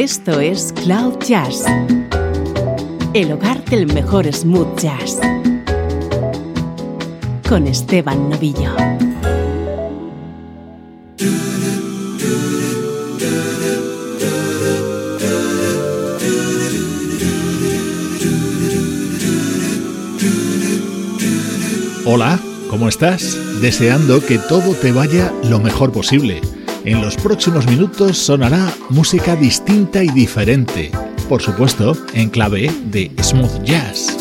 Esto es Cloud Jazz, el hogar del mejor smooth jazz, con Esteban Novillo. Hola, ¿cómo estás? Deseando que todo te vaya lo mejor posible. En los próximos minutos sonará música distinta y diferente, por supuesto en clave de smooth jazz.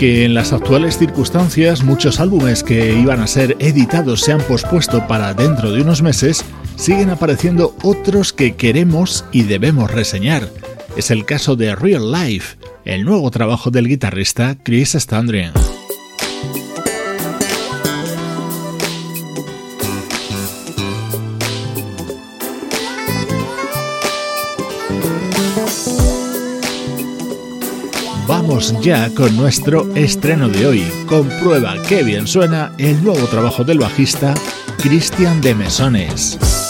Que en las actuales circunstancias muchos álbumes que iban a ser editados se han pospuesto para dentro de unos meses, siguen apareciendo otros que queremos y debemos reseñar. Es el caso de Real Life, el nuevo trabajo del guitarrista Chris Standrian. Ya con nuestro estreno de hoy. Comprueba qué bien suena el nuevo trabajo del bajista Cristian de Mesones.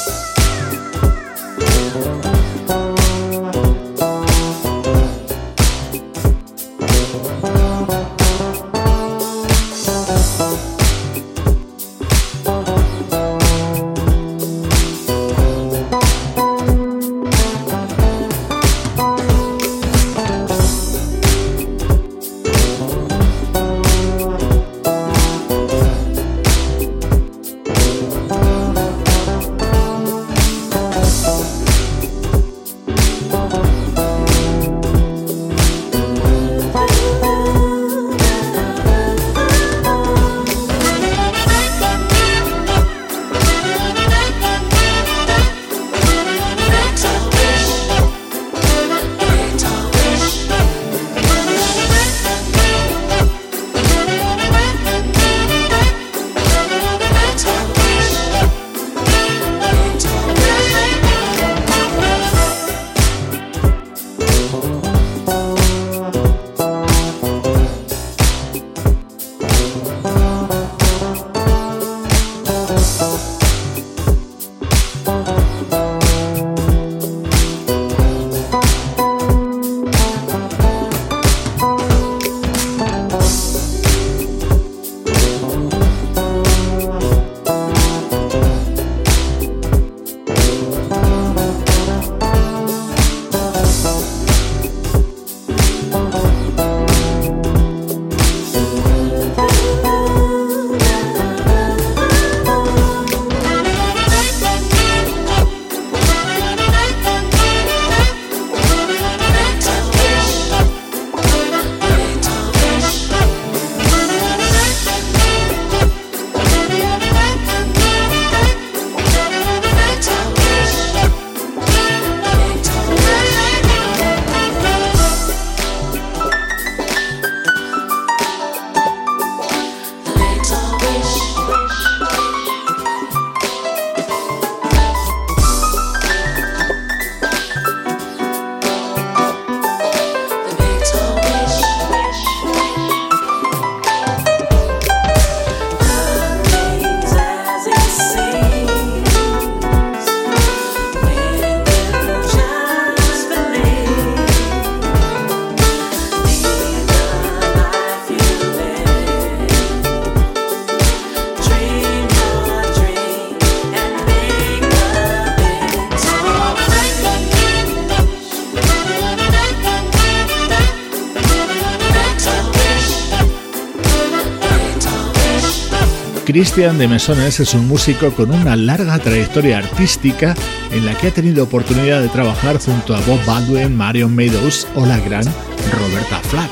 Christian de Mesones es un músico con una larga trayectoria artística en la que ha tenido oportunidad de trabajar junto a Bob Baldwin, Marion Meadows o la gran Roberta Flack.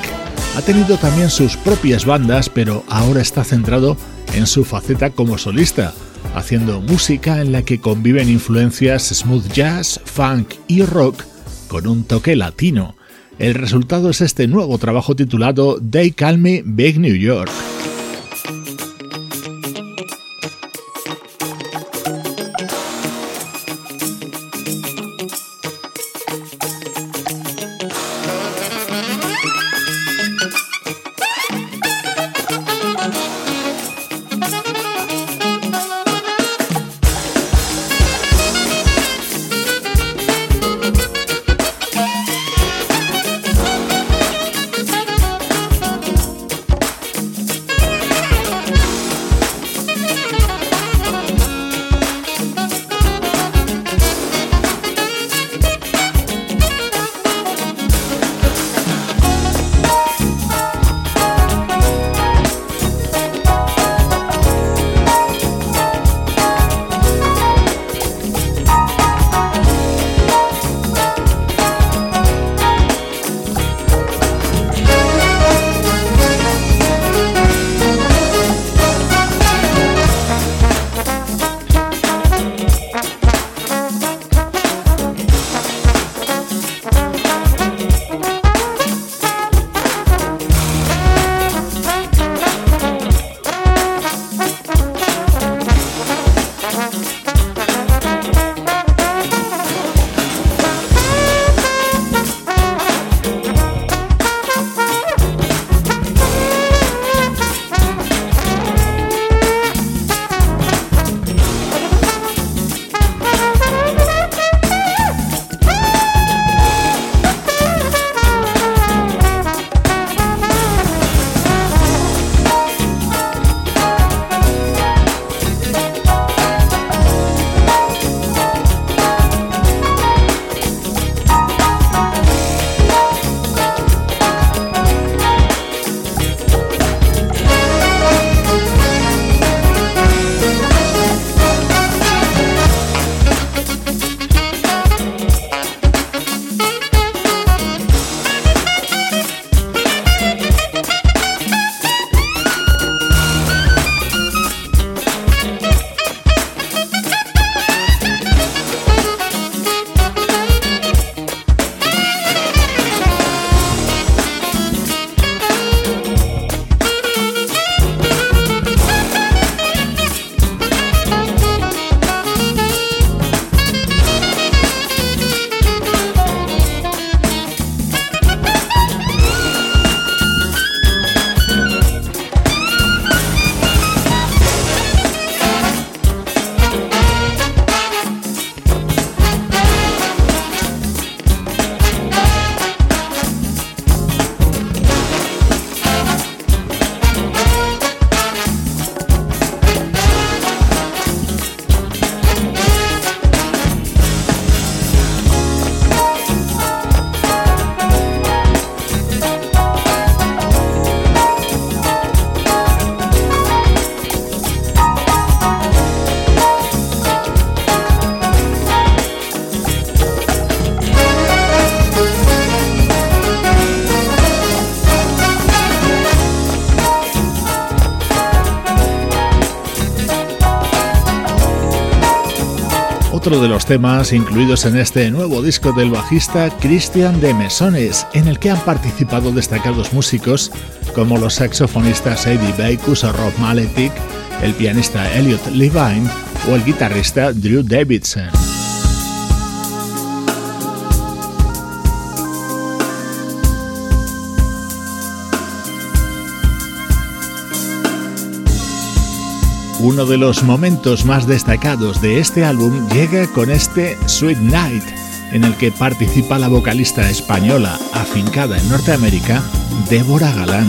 Ha tenido también sus propias bandas, pero ahora está centrado en su faceta como solista, haciendo música en la que conviven influencias smooth jazz, funk y rock con un toque latino. El resultado es este nuevo trabajo titulado They Call Me Big New York. Otro de los temas incluidos en este nuevo disco del bajista Christian de Mesones, en el que han participado destacados músicos como los saxofonistas Eddie Bacus o Rob Maletic, el pianista Elliot Levine o el guitarrista Drew Davidson. Uno de los momentos más destacados de este álbum llega con este Sweet Night, en el que participa la vocalista española afincada en Norteamérica, Débora Galán.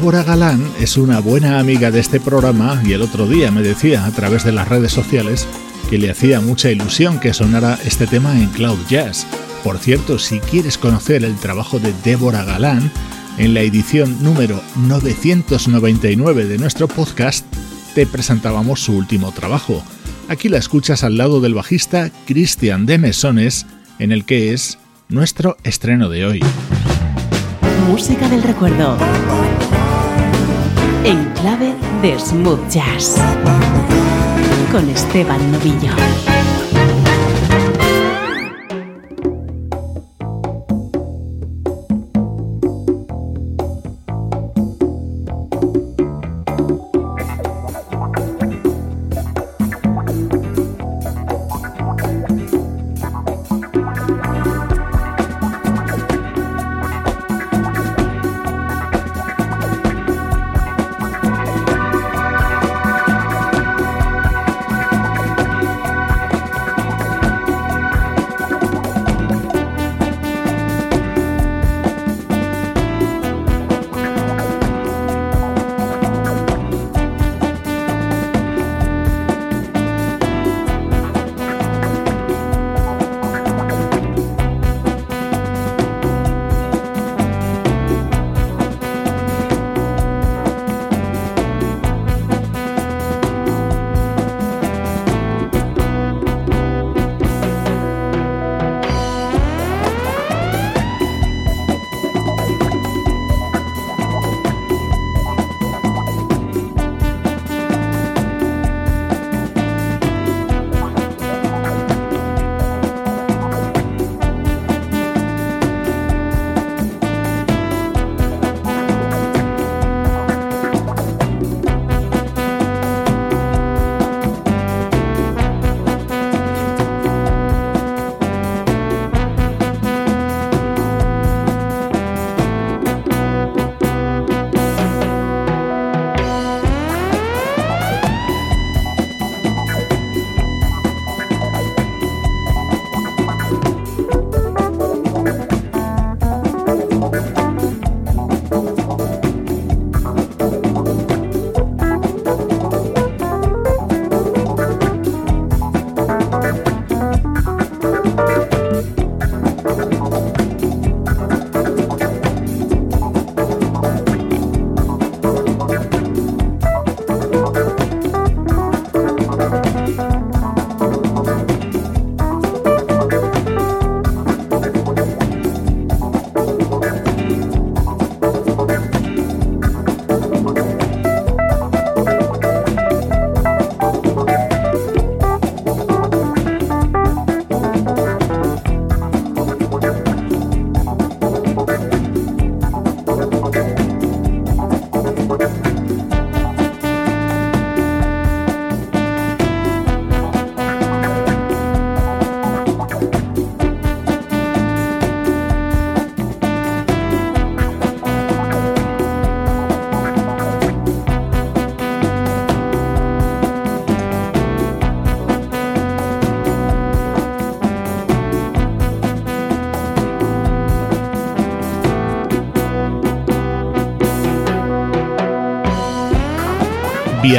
Débora Galán es una buena amiga de este programa y el otro día me decía a través de las redes sociales que le hacía mucha ilusión que sonara este tema en Cloud Jazz. Por cierto, si quieres conocer el trabajo de Débora Galán, en la edición número 999 de nuestro podcast te presentábamos su último trabajo. Aquí la escuchas al lado del bajista Christian de Mesones, en el que es nuestro estreno de hoy. Música del recuerdo en clave de smooth jazz con Esteban Novillo.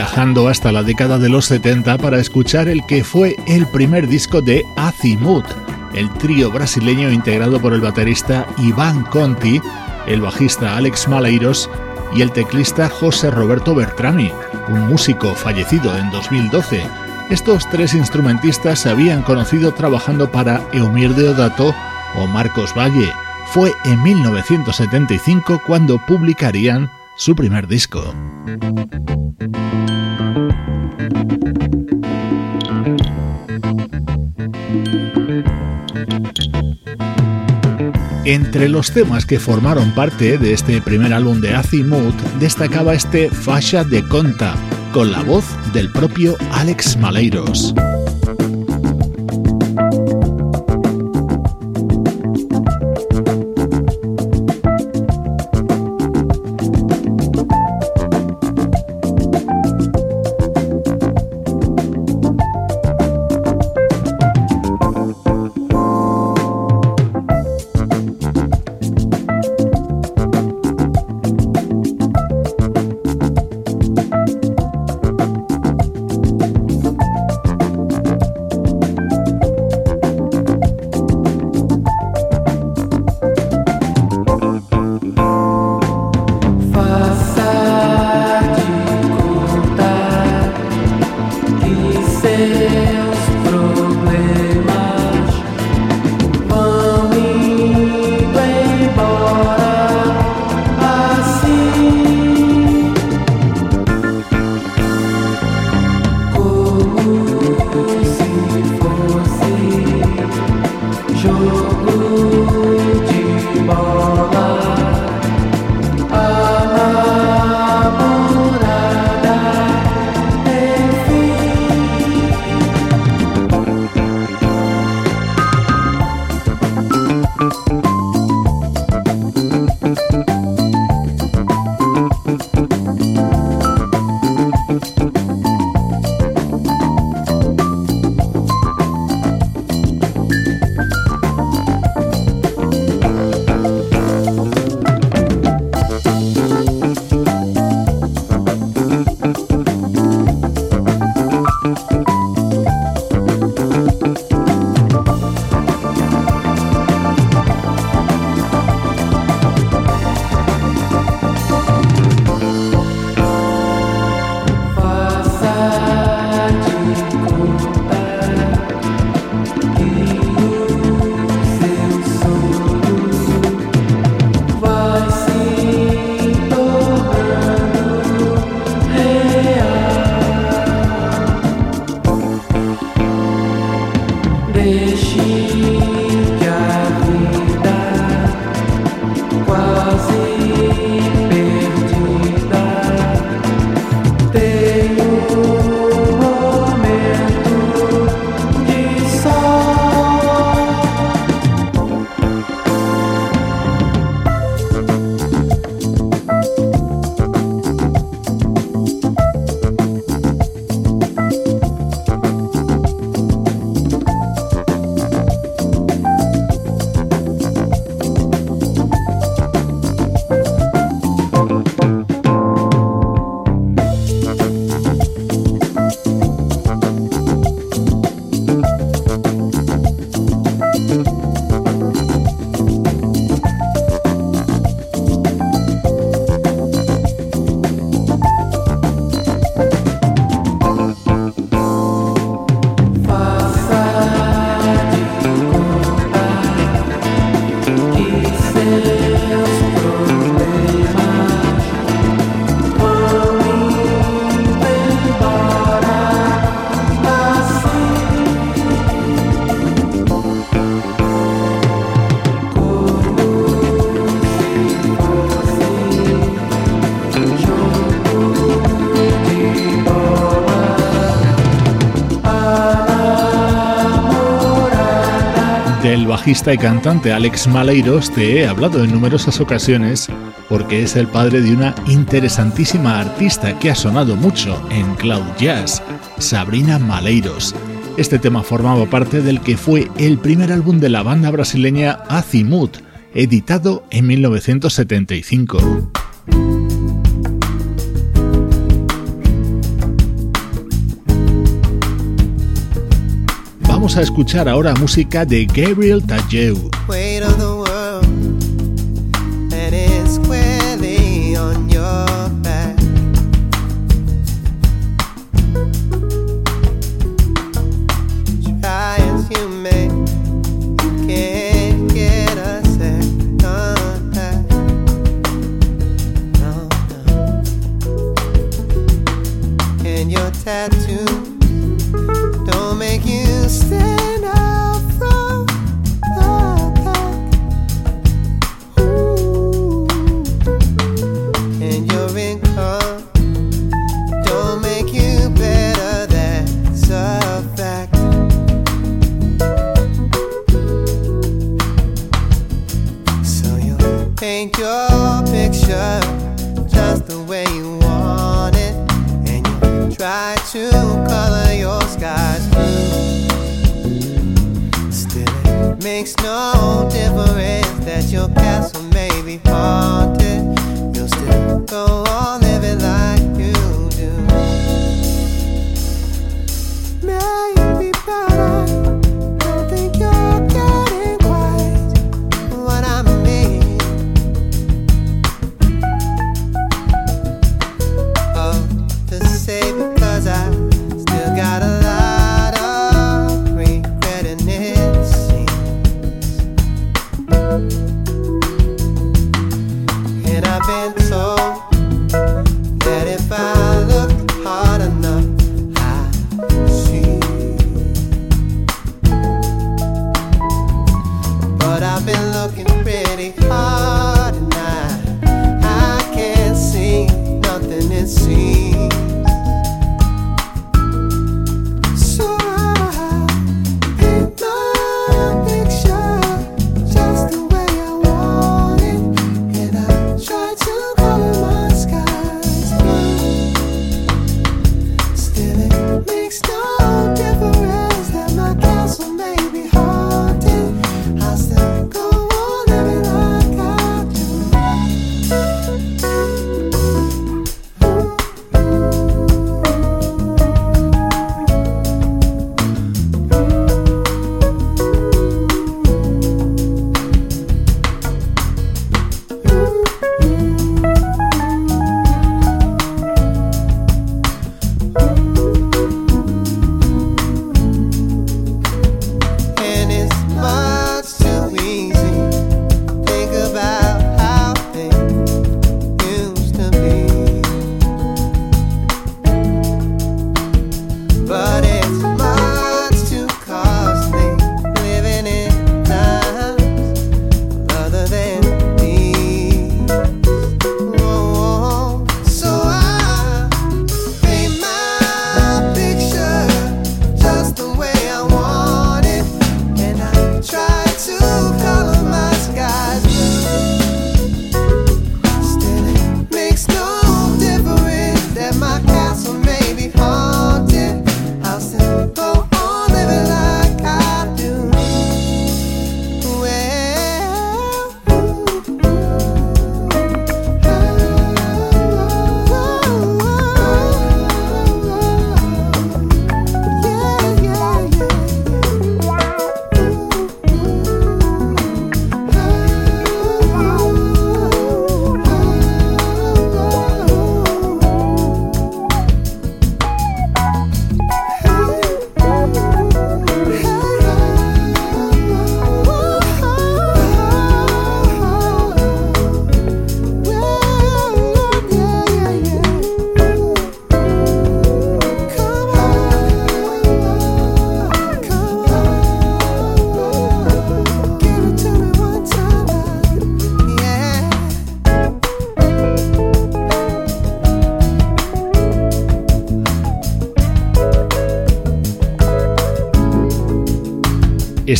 Viajando hasta la década de los 70 para escuchar el que fue el primer disco de Azimut, el trío brasileño integrado por el baterista Iván Conti, el bajista Alex Maleiros y el teclista José Roberto Bertrami, un músico fallecido en 2012. Estos tres instrumentistas se habían conocido trabajando para Eumir Deodato o Marcos Valle. Fue en 1975 cuando publicarían su primer disco. Entre los temas que formaron parte de este primer álbum de Azimut destacaba este Fascia de Conta, con la voz del propio Alex Maleiros. Bajista y cantante Alex Maleiros te he hablado en numerosas ocasiones porque es el padre de una interesantísima artista que ha sonado mucho en Cloud Jazz, Sabrina Maleiros. Este tema formaba parte del que fue el primer álbum de la banda brasileña Azimut, editado en 1975. Vamos a escuchar ahora música de Gabriel Tadeu.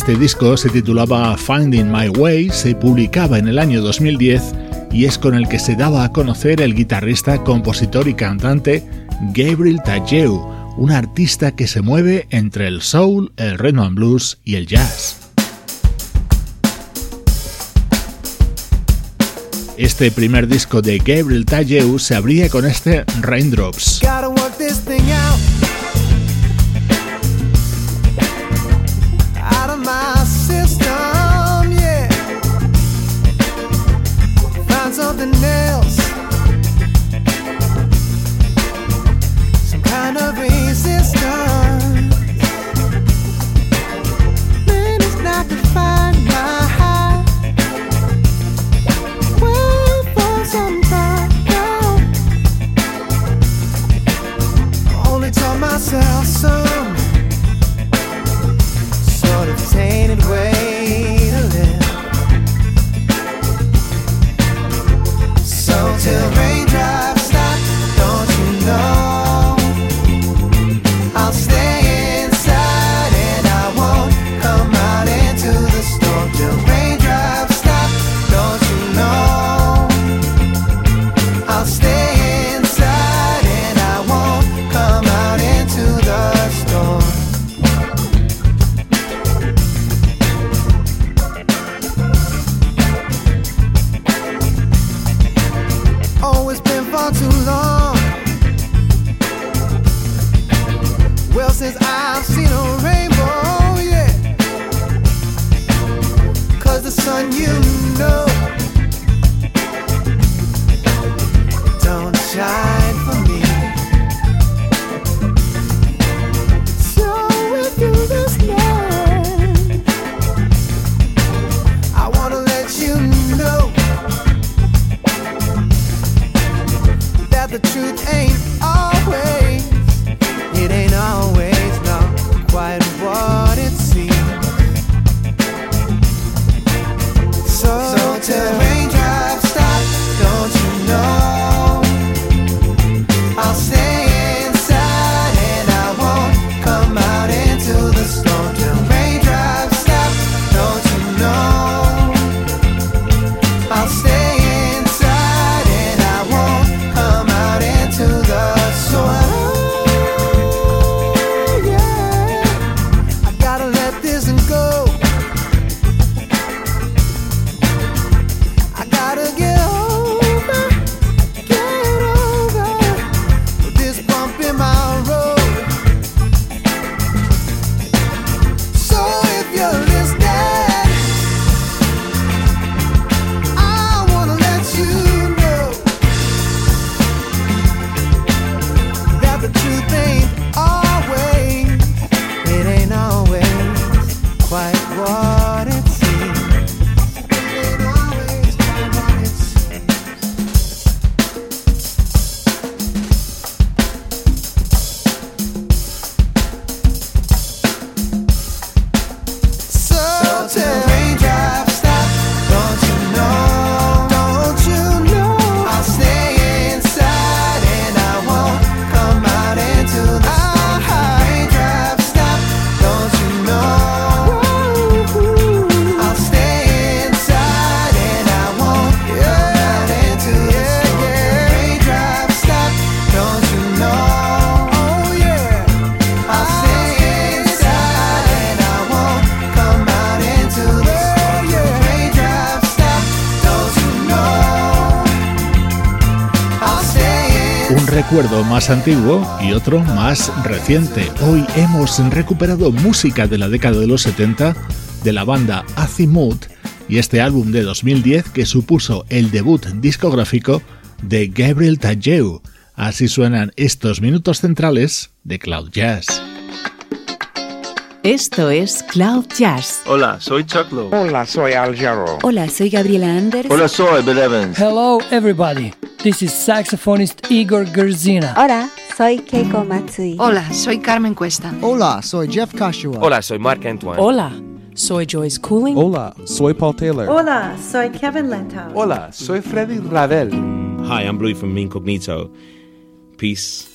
Este disco se titulaba Finding My Way, se publicaba en el año 2010 y es con el que se daba a conocer el guitarrista, compositor y cantante Gabriel Tageu, un artista que se mueve entre el soul, el rhythm and blues y el jazz. Este primer disco de Gabriel Tageu se abría con este Raindrops. antiguo y otro más reciente. Hoy hemos recuperado música de la década de los 70 de la banda Azimuth y este álbum de 2010 que supuso el debut discográfico de Gabriel Talleu. Así suenan estos minutos centrales de Cloud Jazz. Esto es Cloud Jazz. Hola, soy Chuck Lowe. Hola, soy Al Jarro. Hola, soy Gabriela Anders. Hola, soy Bill Evans. Hello, everybody. This is saxophonist Igor Gerzina. Hola, soy Keiko Matsui. Hola, soy Carmen Cuesta. Hola, soy Jeff Kashua. Hola, soy Mark Antoine. Hola, soy Joyce Cooling. Hola, soy Paul Taylor. Hola, soy Kevin Lentau. Hola, soy Freddy Ravel. Hi, I'm Louis from Incognito. Peace.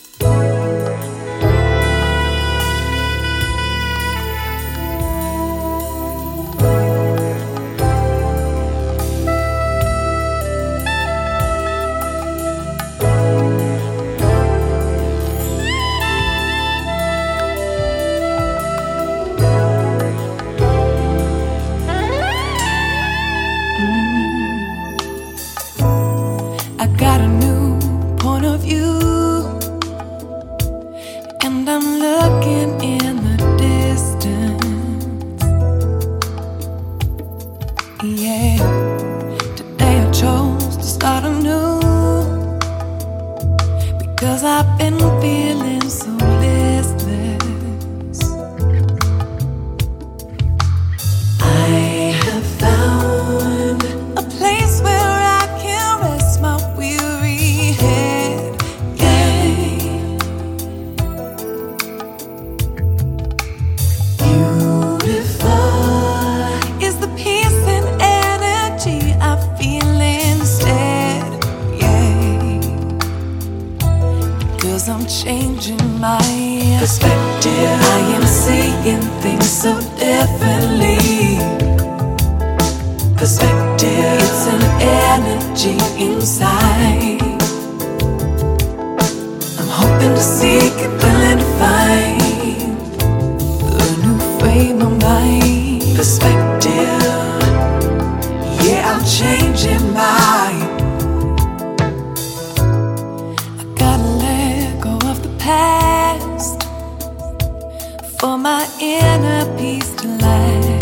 For my inner peace to last.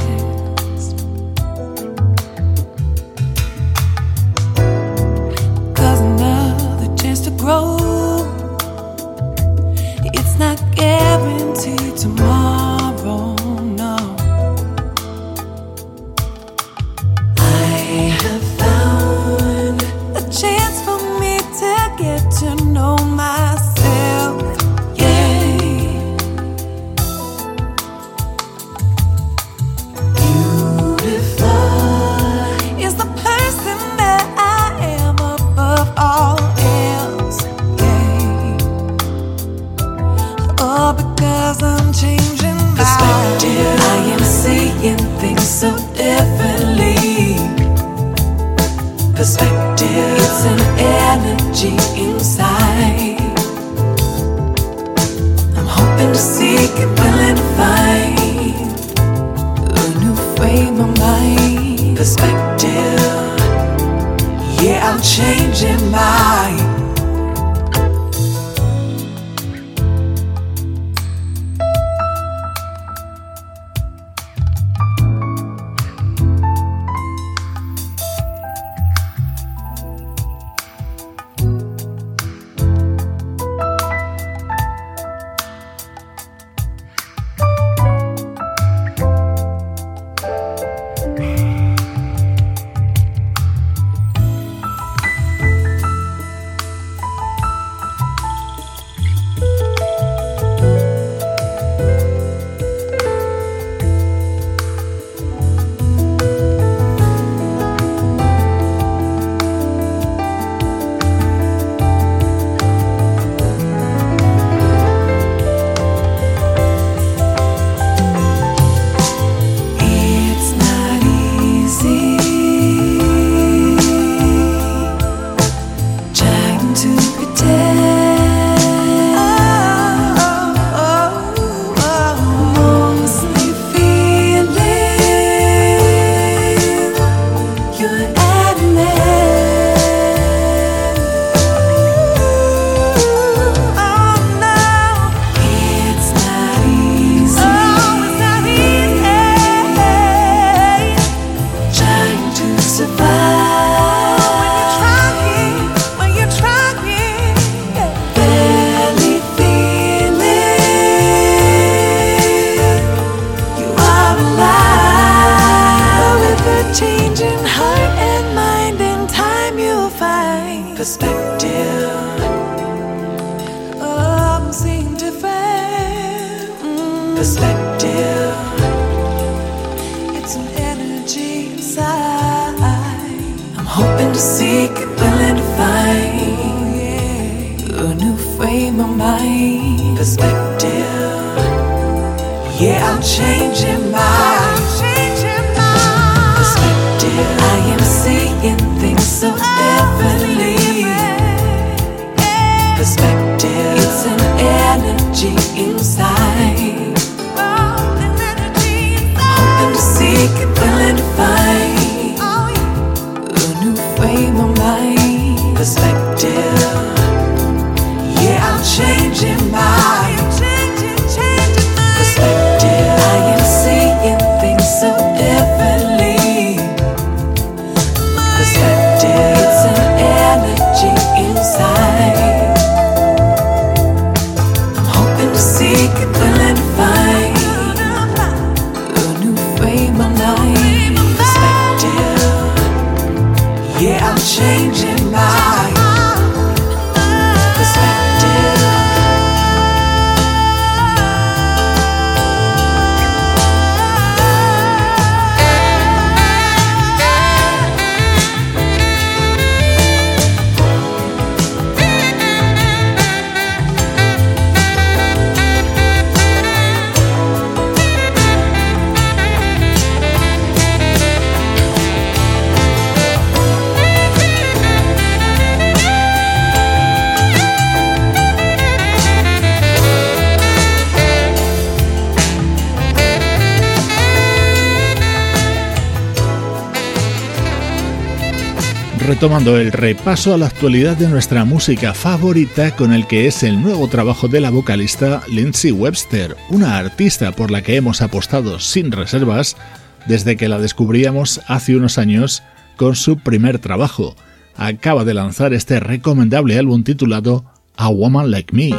Retomando el repaso a la actualidad de nuestra música favorita con el que es el nuevo trabajo de la vocalista Lindsay Webster, una artista por la que hemos apostado sin reservas desde que la descubríamos hace unos años con su primer trabajo. Acaba de lanzar este recomendable álbum titulado A Woman Like Me.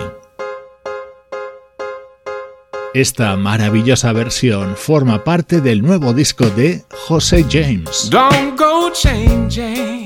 Esta maravillosa versión forma parte del nuevo disco de José James. Don't go changing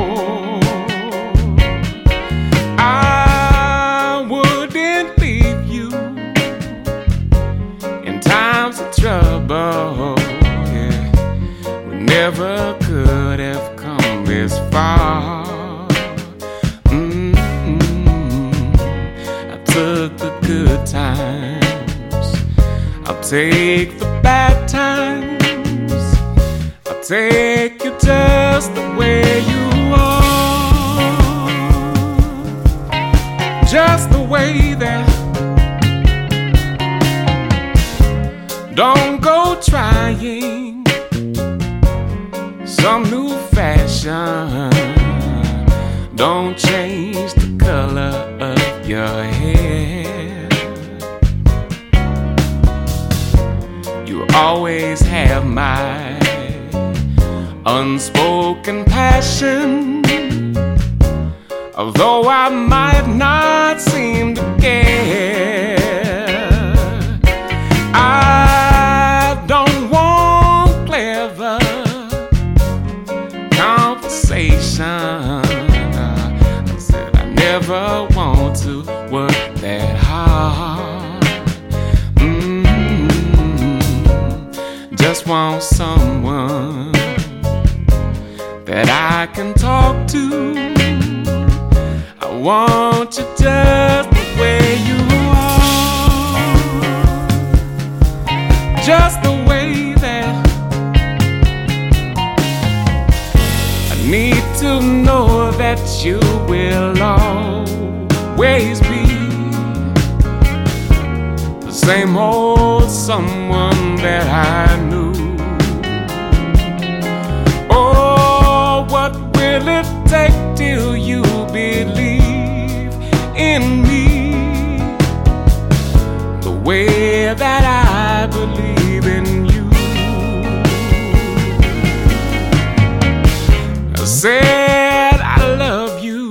Never could have come this far. Mm-hmm. I took the good times. I'll take the bad times I'll take you just the way you are, just the way that. Don't go trying some new fashion. Don't change the color of your hair. You always have my unspoken passion. Although I might not seem to care, want someone that I can talk to. I want you just the way you are, just the way that I need to know that you will always be the same old someone that I knew. Way that I believe in you? I said I love you,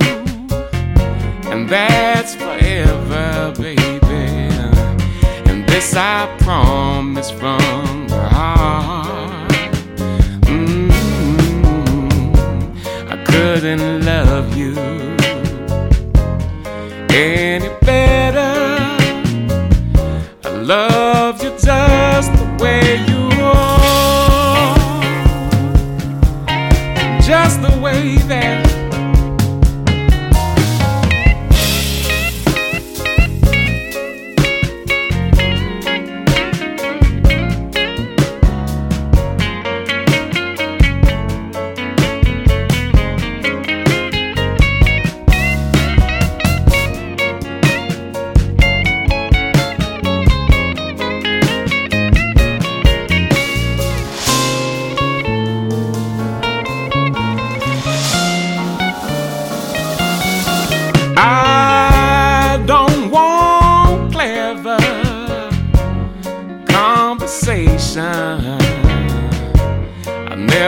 and that's forever, baby. And this I promise from the heart. Mm-hmm. couldn't love you any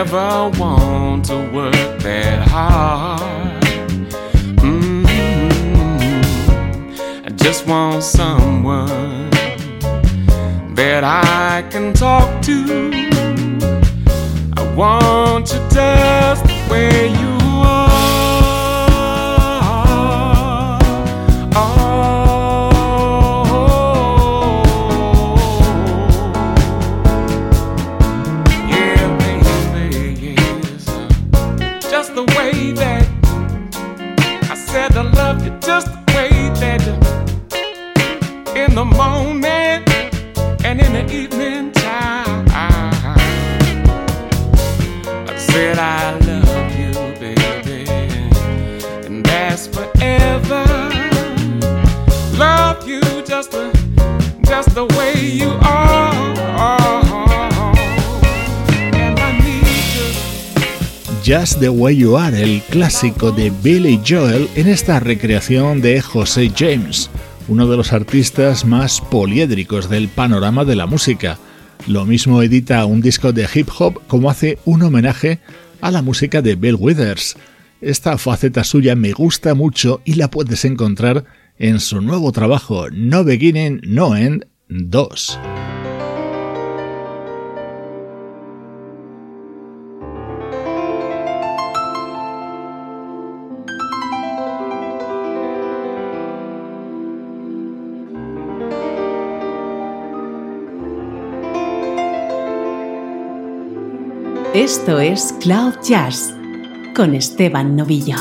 never want to work that hard. Mm-hmm. I just want someone that I can talk to. I want you just way you just the way you are. El clásico de Billy Joel en esta recreación de José James, uno de los artistas más poliédricos del panorama de la música. Lo mismo edita un disco de hip hop como hace un homenaje a la música de Bill Withers. Esta faceta suya me gusta mucho y la puedes encontrar en su nuevo trabajo No Beginning, No End 2. Esto es Cloud Jazz con Esteban Novillo.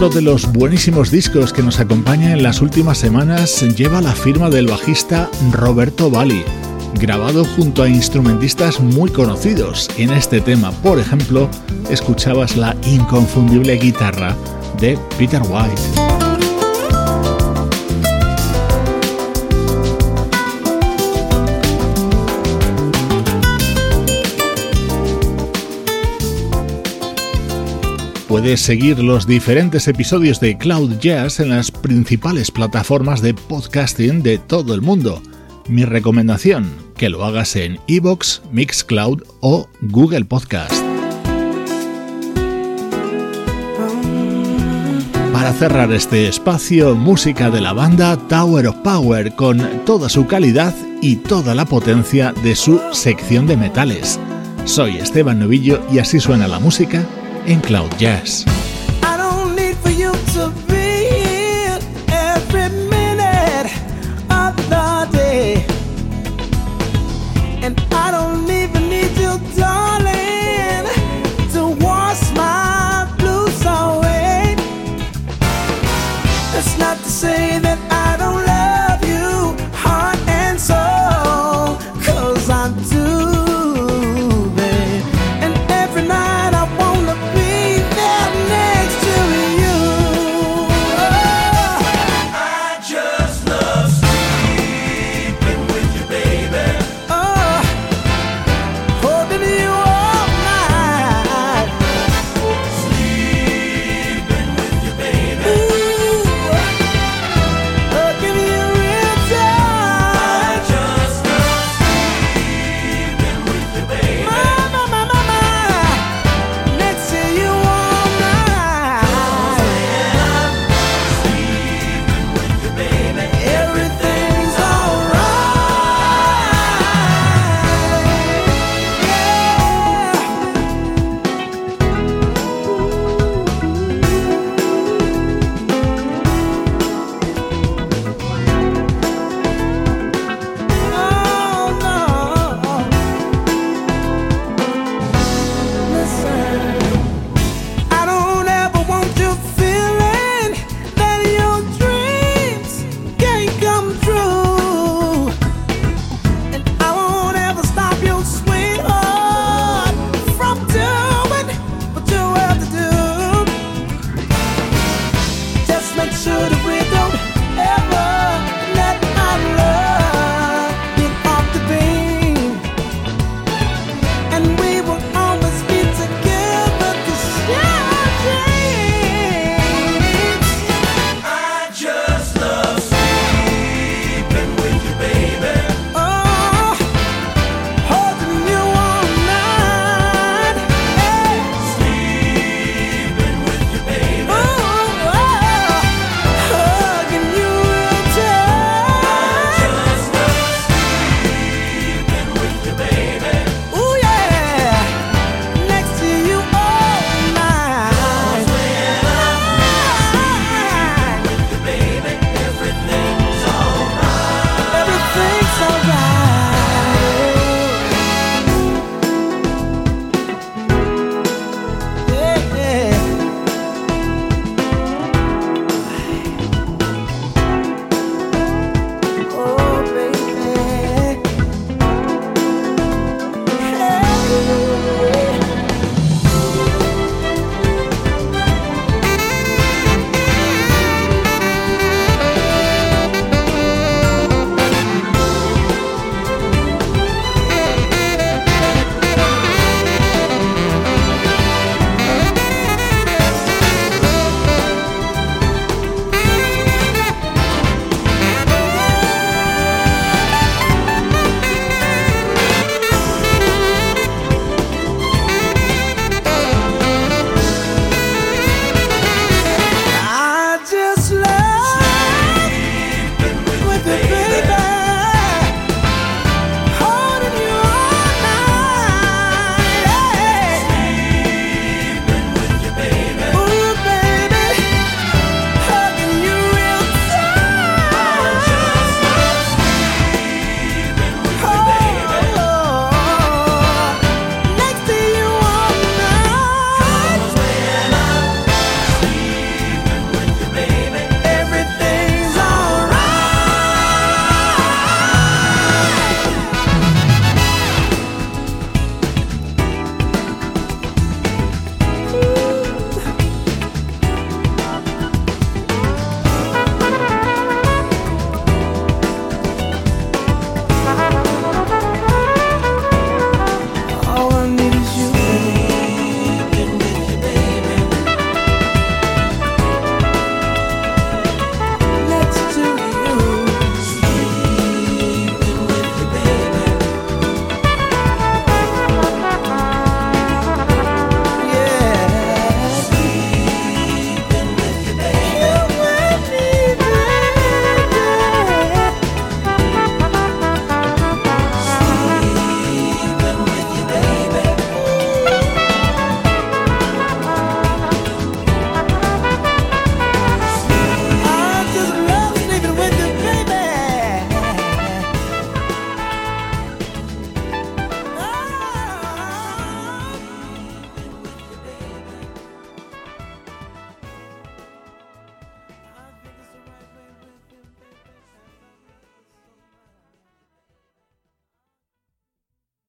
Otro de los buenísimos discos que nos acompaña en las últimas semanas lleva la firma del bajista Roberto Bali, grabado junto a instrumentistas muy conocidos. En este tema, por ejemplo, escuchabas la inconfundible guitarra de Peter White. Puedes seguir los diferentes episodios de Cloud Jazz en las principales plataformas de podcasting de todo el mundo. Mi recomendación, que lo hagas en iVoox, Mixcloud o Google Podcast. Para cerrar este espacio, música de la banda Tower of Power con toda su calidad y toda la potencia de su sección de metales. Soy Esteban Novillo y así suena la música en Cloud Jazz.